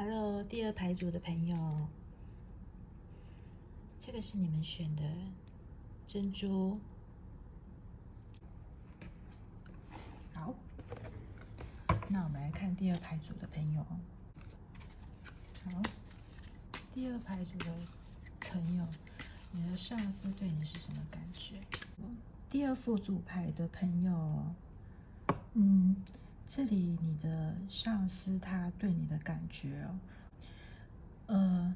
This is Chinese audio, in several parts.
Hello，第二排组的朋友，这个是你们选的珍珠。好，那我们来看第二排组的朋友。好，第二排组的朋友，你的上司对你是什么感觉？第二副组牌的朋友，嗯。这里你的上司他对你的感觉哦，呃，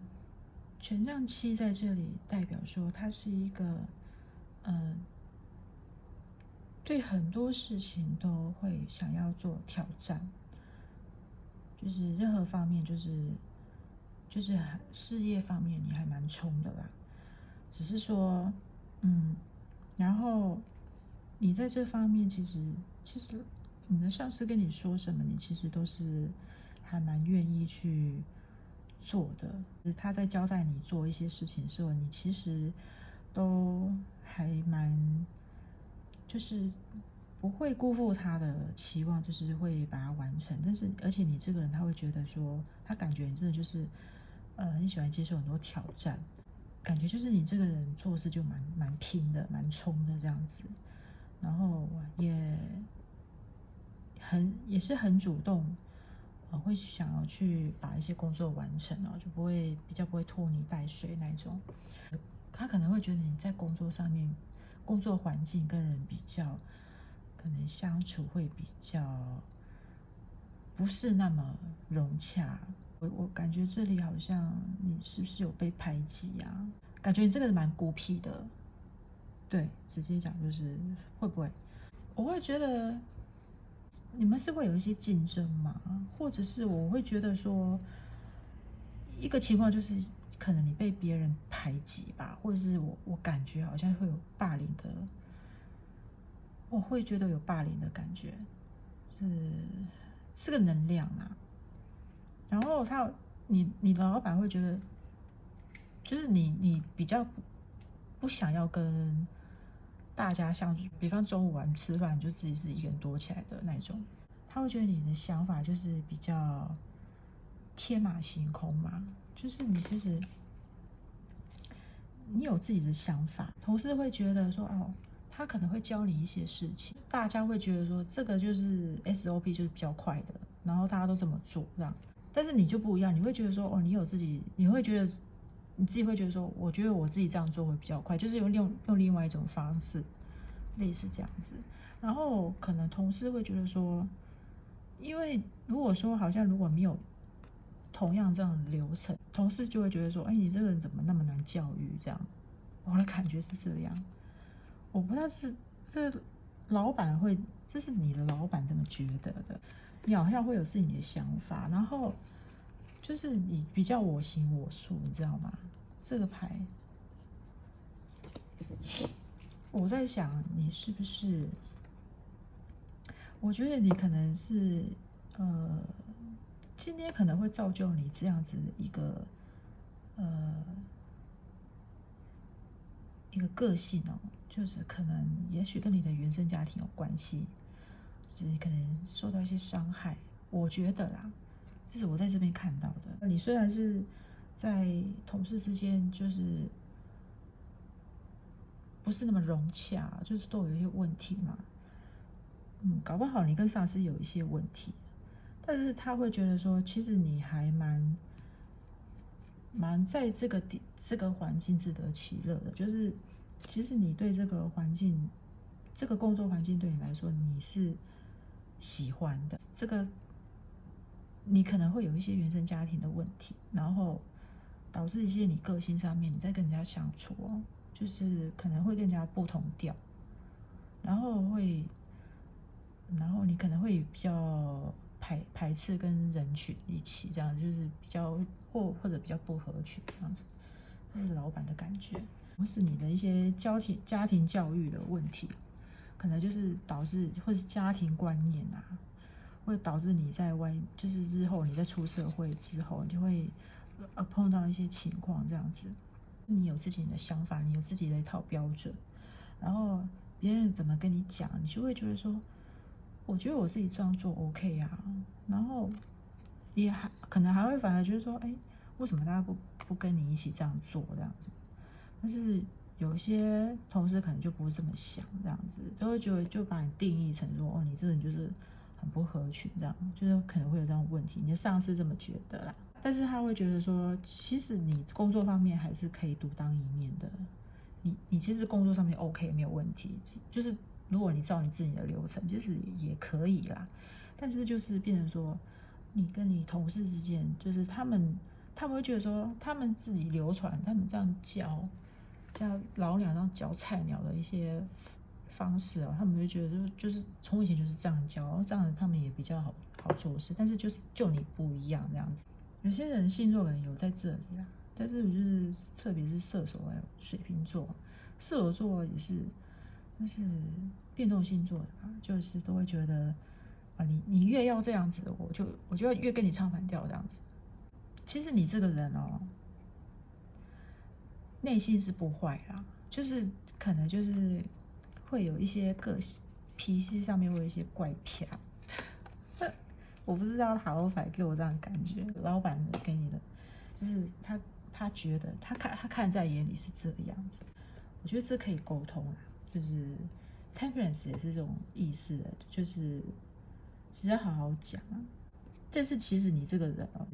权杖七在这里代表说他是一个，嗯，对很多事情都会想要做挑战，就是任何方面，就是就是事业方面你还蛮冲的啦，只是说，嗯，然后你在这方面其实其实。你的上司跟你说什么，你其实都是还蛮愿意去做的。他在交代你做一些事情的时候，你其实都还蛮就是不会辜负他的期望，就是会把它完成。但是，而且你这个人，他会觉得说，他感觉你真的就是呃很喜欢接受很多挑战，感觉就是你这个人做事就蛮蛮拼的，蛮冲的这样子，然后也。很也是很主动，呃，会想要去把一些工作完成哦，就不会比较不会拖泥带水那种。他可能会觉得你在工作上面，工作环境跟人比较，可能相处会比较不是那么融洽。我我感觉这里好像你是不是有被排挤啊？感觉你这个蛮孤僻的。对，直接讲就是会不会？我会觉得。你们是会有一些竞争吗？或者是我会觉得说，一个情况就是可能你被别人排挤吧，或者是我我感觉好像会有霸凌的，我会觉得有霸凌的感觉，是是个能量啊。然后他，你你的老板会觉得，就是你你比较不想要跟。大家像，比方中午玩吃饭，就自己是一个人躲起来的那种，他会觉得你的想法就是比较天马行空嘛，就是你其实你有自己的想法，同事会觉得说哦，他可能会教你一些事情，大家会觉得说这个就是 SOP 就是比较快的，然后大家都这么做这样，但是你就不一样，你会觉得说哦，你有自己，你会觉得。你自己会觉得说，我觉得我自己这样做会比较快，就是用用用另外一种方式，类似这样子。然后可能同事会觉得说，因为如果说好像如果没有同样这样的流程，同事就会觉得说，哎，你这个人怎么那么难教育？这样，我的感觉是这样。我不知道是这老板会，这是你的老板这么觉得的，你好像会有自己的想法，然后。就是你比较我行我素，你知道吗？这个牌，我在想你是不是？我觉得你可能是，呃，今天可能会造就你这样子一个，呃，一个个性哦，就是可能也许跟你的原生家庭有关系，就是可能受到一些伤害，我觉得啦。这是我在这边看到的。你虽然是在同事之间，就是不是那么融洽，就是都有一些问题嘛。嗯，搞不好你跟上司有一些问题，但是他会觉得说，其实你还蛮蛮在这个地这个环境自得其乐的。就是其实你对这个环境，这个工作环境对你来说你是喜欢的。这个。你可能会有一些原生家庭的问题，然后导致一些你个性上面，你在跟人家相处哦，就是可能会更加不同调，然后会，然后你可能会比较排排斥跟人群一起这样，就是比较或或者比较不合群这样子，这是老板的感觉，或是你的一些家庭家庭教育的问题，可能就是导致或是家庭观念啊。会导致你在外，就是日后你在出社会之后，你就会呃碰到一些情况这样子。你有自己的想法，你有自己的一套标准，然后别人怎么跟你讲，你就会觉得说，我觉得我自己这样做 OK 啊。然后也还可能还会反而觉得说，哎，为什么大家不不跟你一起这样做这样子？但是有些同事可能就不会这么想，这样子都会觉得就把你定义成说，哦，你这人就是不合群，这样就是可能会有这样问题。你的上司这么觉得啦，但是他会觉得说，其实你工作方面还是可以独当一面的。你你其实工作上面 OK 没有问题，就是如果你照你自己的流程，其实也可以啦。但是就是变成说，你跟你同事之间，就是他们他们会觉得说，他们自己流传，他们这样教教老鸟，这样教菜鸟的一些方式哦，他们会觉得就就是从以前就是这样教，这样子他们也比较好好做事。但是就是就你不一样这样子，有些人星座可能有在这里啦。但是我就是，特别是射手还有水瓶座，射手座也是，就是变动星座的吧，就是都会觉得啊，你你越要这样子，我就我就要越跟你唱反调这样子。其实你这个人哦，内心是不坏啦，就是可能就是会有一些个性脾气上面会有一些怪癖。我不知道塔罗牌给我这样感觉，老板给你的就是他。他觉得他看他看在眼里是这样子，我觉得这可以沟通啊，就是 temperance 也是这种意思，就是只要好好讲啊。但是其实你这个人哦，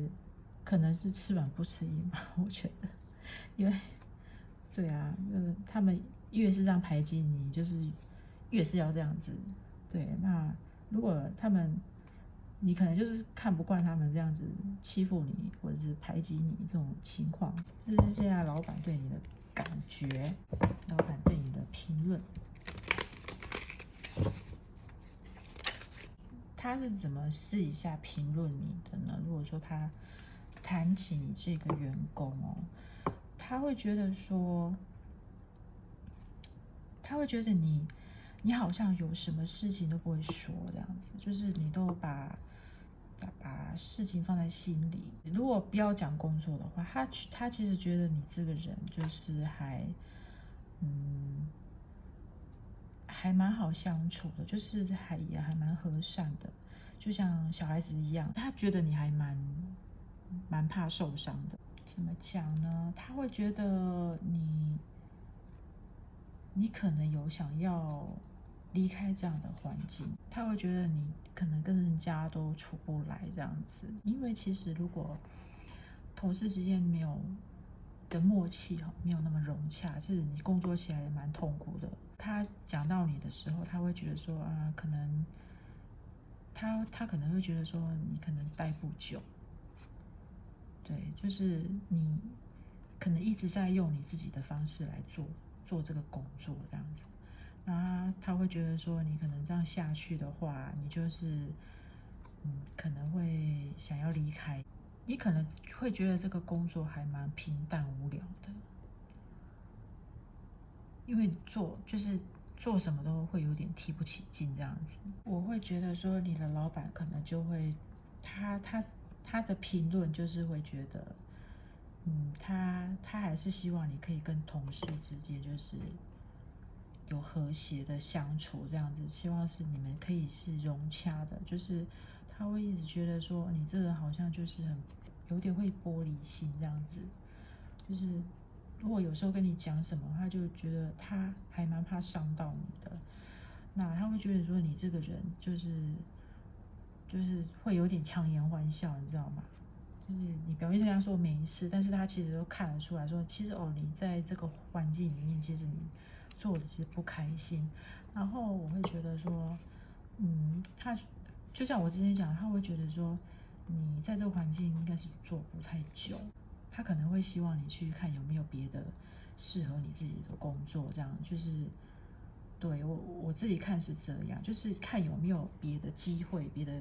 可能是吃软不吃硬吧，我觉得，因为对啊，就是，他们越是让排挤你，就是越是要这样子。对，那如果他们。你可能就是看不惯他们这样子欺负你，或者是排挤你这种情况，这是现在老板对你的感觉，老板对你的评论，他是怎么试一下评论你的呢？如果说他谈起你这个员工哦，他会觉得说，他会觉得你，你好像有什么事情都不会说这样子，就是你都把。把把事情放在心里。如果不要讲工作的话，他他其实觉得你这个人就是还，嗯，还蛮好相处的，就是还也还蛮和善的，就像小孩子一样。他觉得你还蛮蛮怕受伤的。怎么讲呢？他会觉得你，你可能有想要。离开这样的环境，他会觉得你可能跟人家都处不来这样子。因为其实如果同事之间没有的默契哈，没有那么融洽，是你工作起来也蛮痛苦的。他讲到你的时候，他会觉得说啊，可能他他可能会觉得说你可能待不久。对，就是你可能一直在用你自己的方式来做做这个工作这样子。那他会觉得说，你可能这样下去的话，你就是，嗯，可能会想要离开。你可能会觉得这个工作还蛮平淡无聊的，因为做就是做什么都会有点提不起劲这样子。我会觉得说，你的老板可能就会，他他他的评论就是会觉得，嗯，他他还是希望你可以跟同事之间就是。有和谐的相处，这样子，希望是你们可以是融洽的。就是他会一直觉得说，你这个人好像就是很有点会玻璃心这样子。就是如果有时候跟你讲什么，他就觉得他还蛮怕伤到你的。那他会觉得说，你这个人就是就是会有点强颜欢笑，你知道吗？就是你表面上跟他说没事，但是他其实都看得出来说，其实哦，你在这个环境里面，其实你。做的其实不开心，然后我会觉得说，嗯，他就像我之前讲，他会觉得说，你在这个环境应该是做不太久，他可能会希望你去看有没有别的适合你自己的工作，这样就是对我我自己看是这样，就是看有没有别的机会、别的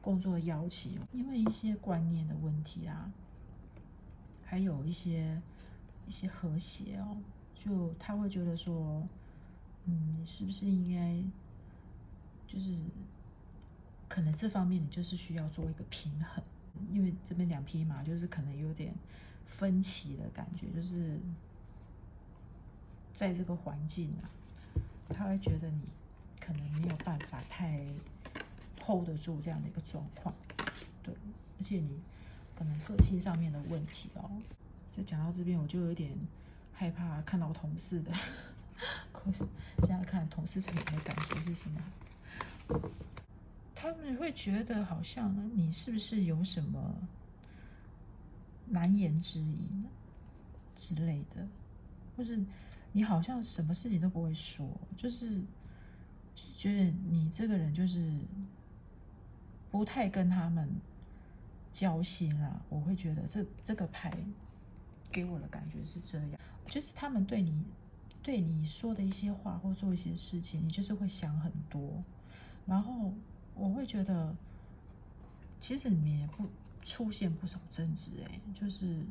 工作邀请，因为一些观念的问题啊，还有一些一些和谐哦。就他会觉得说，嗯，你是不是应该，就是可能这方面你就是需要做一个平衡，因为这边两匹马就是可能有点分歧的感觉，就是在这个环境啊，他会觉得你可能没有办法太 hold 得住这样的一个状况，对，而且你可能个性上面的问题哦。所以讲到这边，我就有点害怕看到同事的，可是现在看同事对你的感觉是什么？他们会觉得好像你是不是有什么难言之隐之类的，或是你好像什么事情都不会说，就是觉得你这个人就是不太跟他们交心啦。我会觉得这这个牌给我的感觉是这样，就是他们对你对你说的一些话或做一些事情，你就是会想很多，然后。我会觉得，其实里面也不出现不少争执，哎，就是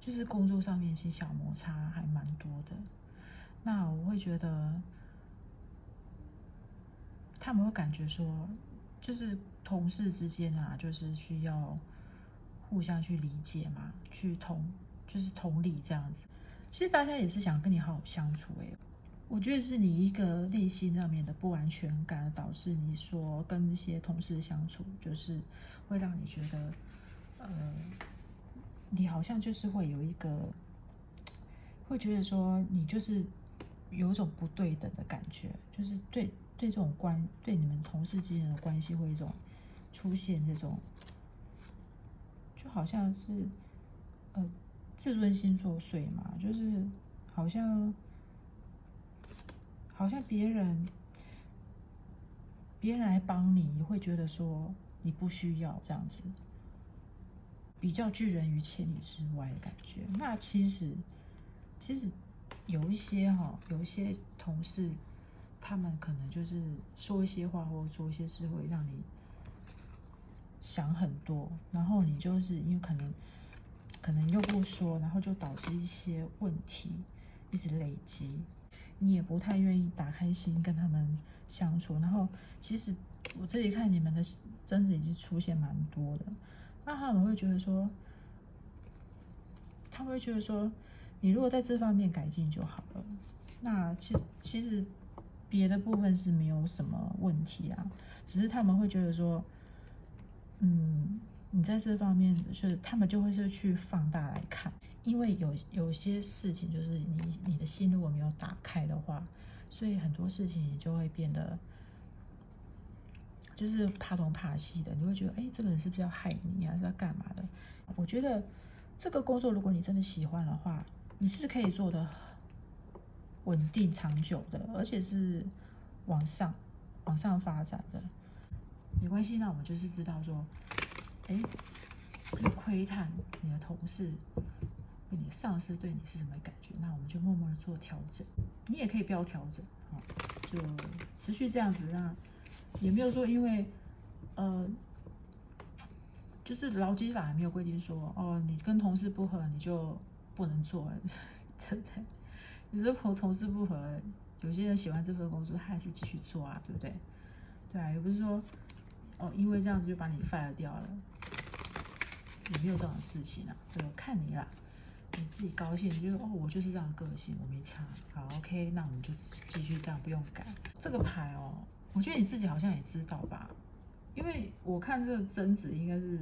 就是工作上面一些小摩擦还蛮多的。那我会觉得，他们会感觉说，就是同事之间啊，就是需要互相去理解嘛，去同就是同理这样子。其实大家也是想跟你好好相处，哎。我觉得是你一个内心上面的不安全感，导致你说跟一些同事相处，就是会让你觉得，呃，你好像就是会有一个，会觉得说你就是有一种不对等的感觉，就是对对这种关对你们同事之间的关系会一种出现这种，就好像是呃自尊心作祟嘛，就是好像。好像别人，别人来帮你，你会觉得说你不需要这样子，比较拒人于千里之外的感觉。那其实，其实有一些哈，有一些同事，他们可能就是说一些话或者做一些事，会让你想很多，然后你就是因为可能，可能又不说，然后就导致一些问题一直累积。你也不太愿意打开心跟他们相处，然后其实我这里看你们的争执已经出现蛮多的，那他们会觉得说，他们会觉得说，你如果在这方面改进就好了，那其其实别的部分是没有什么问题啊，只是他们会觉得说，嗯，你在这方面就是他们就会是去放大来看。因为有有些事情，就是你你的心如果没有打开的话，所以很多事情你就会变得就是怕东怕西的。你会觉得，哎，这个人是不是要害你啊？是要干嘛的？我觉得这个工作，如果你真的喜欢的话，你是可以做的稳定长久的，而且是往上往上发展的。没关系，那我们就是知道说，哎，窥探你的同事。你上司对你是什么感觉？那我们就默默的做调整。你也可以不要调整，啊，就持续这样子。那也没有说，因为呃，就是劳基法还没有规定说，哦，你跟同事不合，你就不能做，对不对？你说和同事不合，有些人喜欢这份工作，他还是继续做啊，对不对？对啊，也不是说哦，因为这样子就把你 fire 掉了，也没有这种事情啊，这个看你啦。你自己高兴，你就哦，我就是这样的个性，我没差。好，OK，那我们就继续这样，不用改。这个牌哦，我觉得你自己好像也知道吧？因为我看这个争执应该是，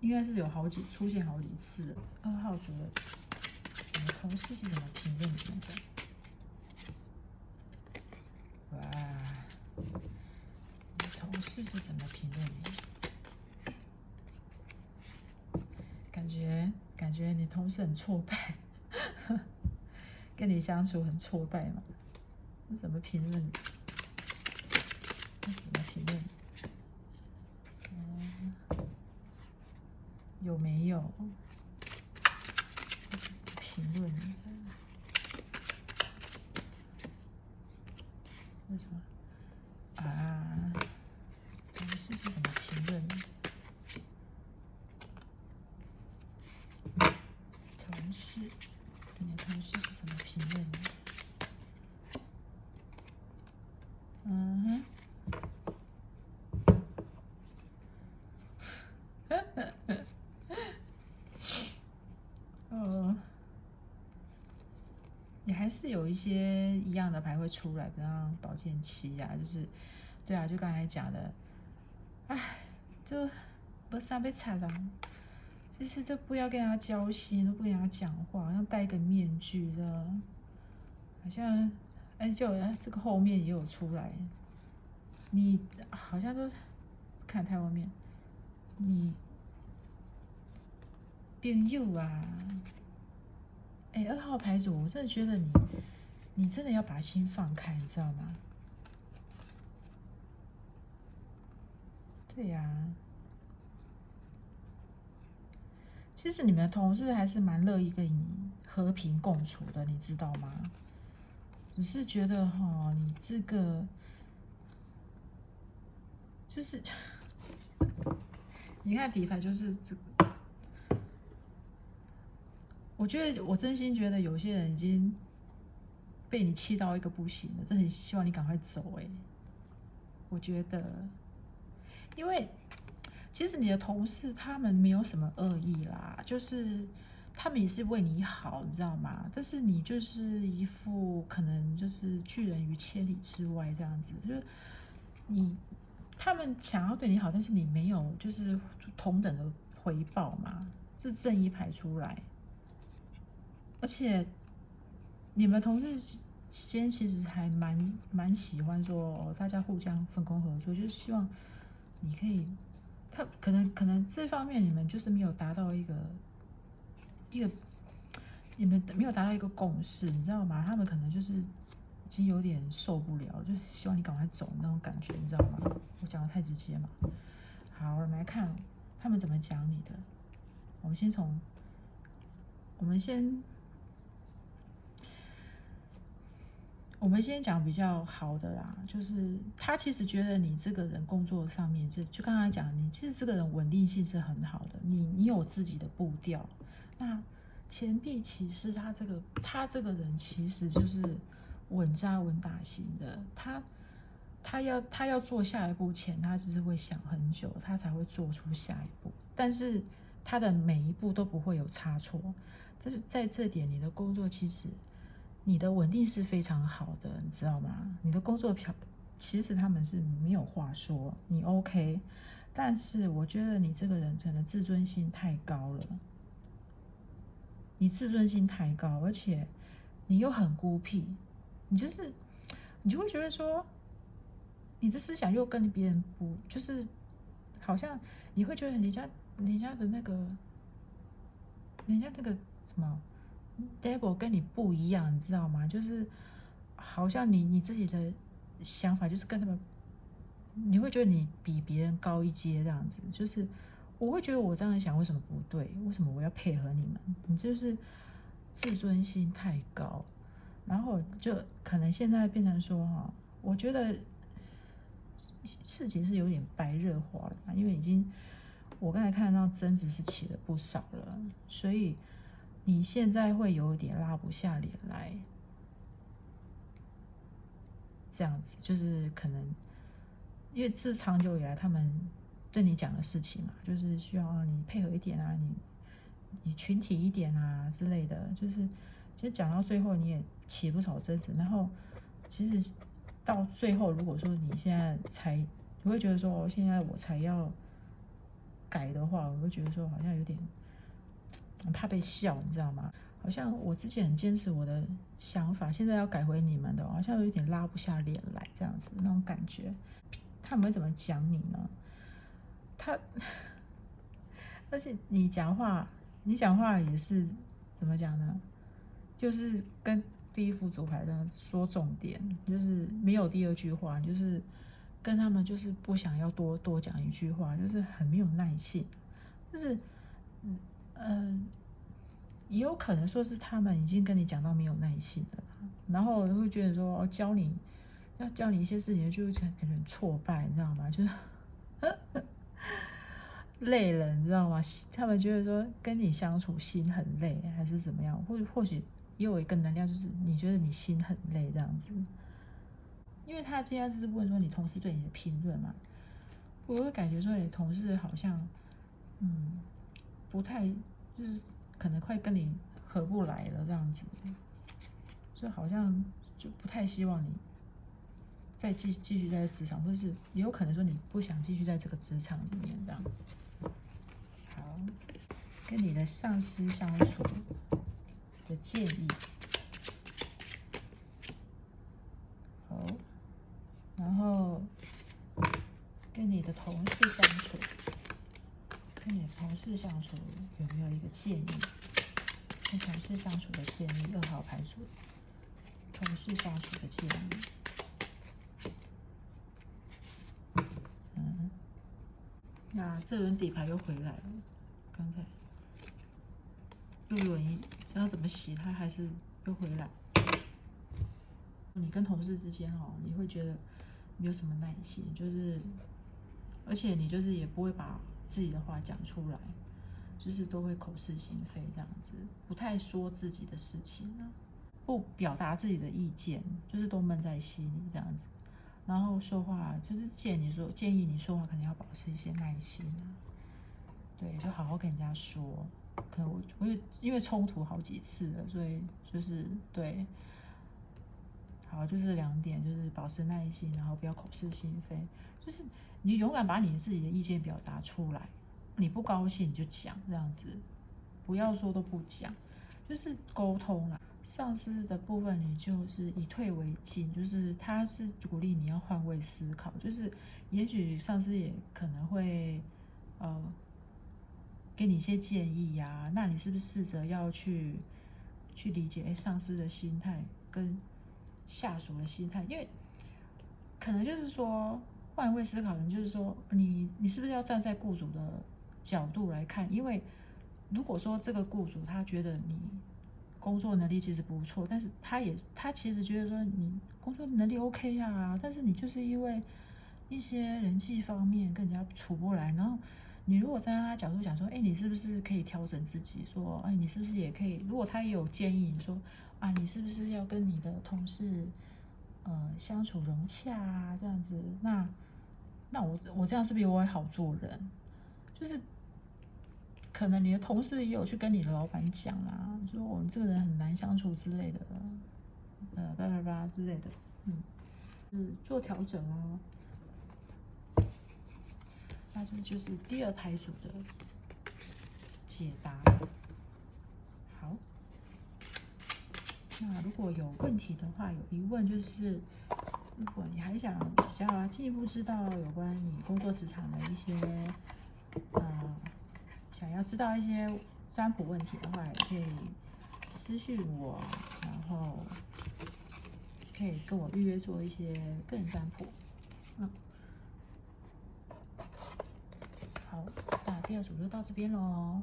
应该是有好几出现好几次。二号主任，你同事是怎么评论你的？哇，你同事是怎么评论你？感觉。感觉你同事很挫败，跟你相处很挫败嘛？那怎么评论？怎么评论？嗯，有没有评论？为什么？啊，同事是怎么评论的？同事？你的同事是怎么评论的？嗯哼，呃，你还是有一些一样的牌会出来，比方宝剑七啊，就是，对啊，就刚才讲的，唉。就不是被踩了，就是都不要跟他交心，都不跟他讲话，好像戴一个面具的，好像哎，就这个后面也有出来，你好像都看太后面，你变幼啊！哎，二号牌主，我真的觉得你，你真的要把心放开，你知道吗？对呀，其实你们的同事还是蛮乐意跟你和平共处的，你知道吗？只是觉得哈，你这个就是，你看底牌就是这，我觉得我真心觉得有些人已经被你气到一个不行了，真的很希望你赶快走哎，我觉得。因为其实你的同事他们没有什么恶意啦，就是他们也是为你好，你知道吗？但是你就是一副可能就是拒人于千里之外这样子，就是你他们想要对你好，但是你没有就是同等的回报嘛，这正义排出来，而且你们同事之间其实还蛮蛮喜欢说大家互相分工合作，就是希望。你可以，他可能可能这方面你们就是没有达到一个一个，你们没有达到一个共识，你知道吗？他们可能就是已经有点受不了，就是希望你赶快走那种感觉，你知道吗？我讲的太直接嘛。好，我们来看他们怎么讲你的。我们先从，我们先。我们先讲比较好的啦，就是他其实觉得你这个人工作上面，就就刚才讲，你其实这个人稳定性是很好的，你你有自己的步调。那钱币骑士他这个他这个人其实就是稳扎稳打型的，他他要他要做下一步前，他只是会想很久，他才会做出下一步。但是他的每一步都不会有差错。但是在这点，你的工作其实。你的稳定是非常好的，你知道吗？你的工作表其实他们是没有话说，你 OK，但是我觉得你这个人真的自尊心太高了，你自尊心太高，而且你又很孤僻，你就是你就会觉得说，你的思想又跟别人不就是好像你会觉得人家人家的那个人家那个什么。Devil 跟你不一样，你知道吗？就是好像你你自己的想法就是跟他们，你会觉得你比别人高一阶这样子。就是我会觉得我这样想为什么不对？为什么我要配合你们？你就是自尊心太高，然后就可能现在变成说哈，我觉得事情是有点白热化了，因为已经我刚才看到争执是起了不少了，所以。你现在会有点拉不下脸来，这样子就是可能，因为自长久以来他们对你讲的事情嘛，就是需要你配合一点啊，你你群体一点啊之类的，就是其实讲到最后你也起不少争执，然后其实到最后如果说你现在才你会觉得说现在我才要改的话，我会觉得说好像有点。怕被笑，你知道吗？好像我之前很坚持我的想法，现在要改回你们的，好像有点拉不下脸来，这样子那种感觉。他们怎么讲你呢？他，而且你讲话，你讲话也是怎么讲呢？就是跟第一副主牌的说重点，就是没有第二句话，就是跟他们就是不想要多多讲一句话，就是很没有耐性，就是嗯。嗯，也有可能说是他们已经跟你讲到没有耐心了，然后会觉得说教你要教你一些事情，就可能挫败，你知道吗？就是 累了，你知道吗？他们觉得说跟你相处心很累，还是怎么样？或或许也有一个能量，就是你觉得你心很累这样子。因为他今天是问说你同事对你的评论嘛，我会感觉说你同事好像，嗯。不太就是可能快跟你合不来了这样子，就好像就不太希望你再继继续在职场，或是也有可能说你不想继续在这个职场里面这样。好，跟你的上司相处的建议。好，然后跟你的同事相处，同事相处有没有一个建议？跟同事相处的建议，二号牌组，同事相处的建议。嗯那这轮底牌又回来了，刚才又轮一，想要怎么洗它还是又回来。你跟同事之间哦，你会觉得没有什么耐心，就是，而且你就是也不会把自己的话讲出来，就是都会口是心非这样子，不太说自己的事情啊，不表达自己的意见，就是都闷在心里这样子。然后说话就是建议你说建议你说话肯定要保持一些耐心啊，对，就好好跟人家说。可能我我也因为冲突好几次了，所以就是对，好就是两点，就是保持耐心，然后不要口是心非，就是你勇敢把你自己的意见表达出来，你不高兴你就讲这样子，不要说都不讲，就是沟通啦。上司的部分，你就是以退为进，就是他是鼓励你要换位思考，就是也许上司也可能会呃给你一些建议呀，那你是不是试着要去去理解哎上司的心态跟下属的心态？因为可能就是说换位思考，人就是说你你是不是要站在雇主的角度来看？因为如果说这个雇主他觉得你。工作能力其实不错，但是他也他其实觉得说你工作能力 OK 呀，但是你就是因为一些人际方面跟人家处不来，然后你如果站在他角度讲说，哎，你是不是可以调整自己？说，哎，你是不是也可以？如果他也有建议，你说啊，你是不是要跟你的同事呃相处融洽啊？这样子，那那我我这样是不是我会好做人？就是。可能你的同事也有去跟你的老板讲啦，说我们这个人很难相处之类的，呃，叭叭叭之类的，嗯，嗯，做调整哦。那这就是第二排组的解答。好，那如果有问题的话，有疑问就是，如果你还想比较进一步知道有关你工作职场的一些，呃。想要知道一些占卜问题的话，也可以私信我，然后可以跟我预约做一些个人占卜。嗯，好，那第二组就到这边喽。